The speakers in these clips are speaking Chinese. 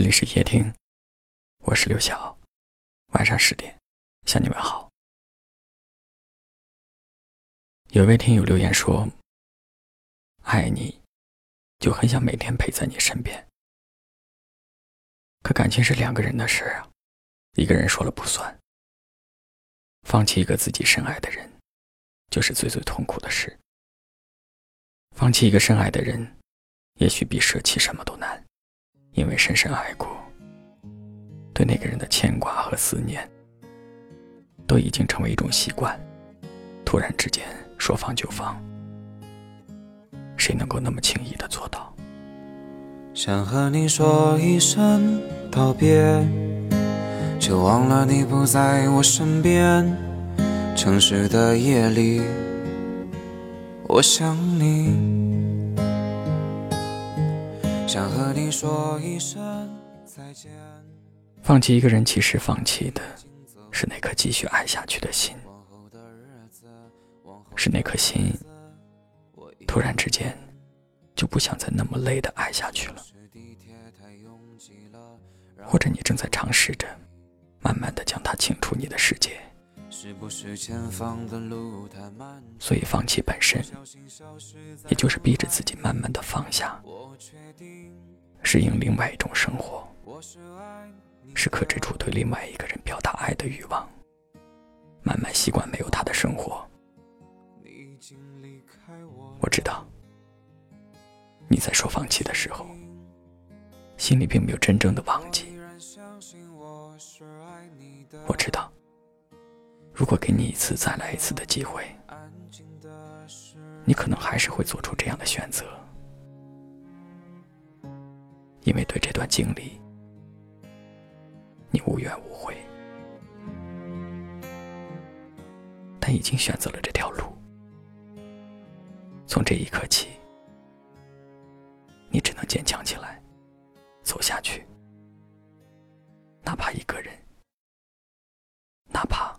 这里是夜听，我是刘晓。晚上十点向你问好。有位听友留言说：“爱你，就很想每天陪在你身边。可感情是两个人的事啊，一个人说了不算。放弃一个自己深爱的人，就是最最痛苦的事。放弃一个深爱的人，也许比舍弃什么都难。”因为深深爱过，对那个人的牵挂和思念，都已经成为一种习惯。突然之间说放就放，谁能够那么轻易的做到？想和你说一声道别，却忘了你不在我身边。城市的夜里，我想你。想和你说一声再见。放弃一个人，其实放弃的是那颗继续爱下去的心，是那颗心突然之间就不想再那么累的爱下去了，或者你正在尝试着慢慢的将它清除你的世界。所以放弃本身，也就是逼着自己慢慢的放下，适应另外一种生活，是克制住对另外一个人表达爱的欲望，慢慢习惯没有他的生活。我知道，你在说放弃的时候，心里并没有真正的忘记。我知道。如果给你一次再来一次的机会，你可能还是会做出这样的选择，因为对这段经历，你无怨无悔，但已经选择了这条路。从这一刻起，你只能坚强起来，走下去，哪怕一个人，哪怕。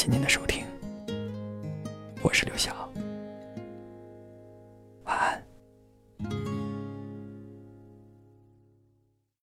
谢您的收听，我是刘晓。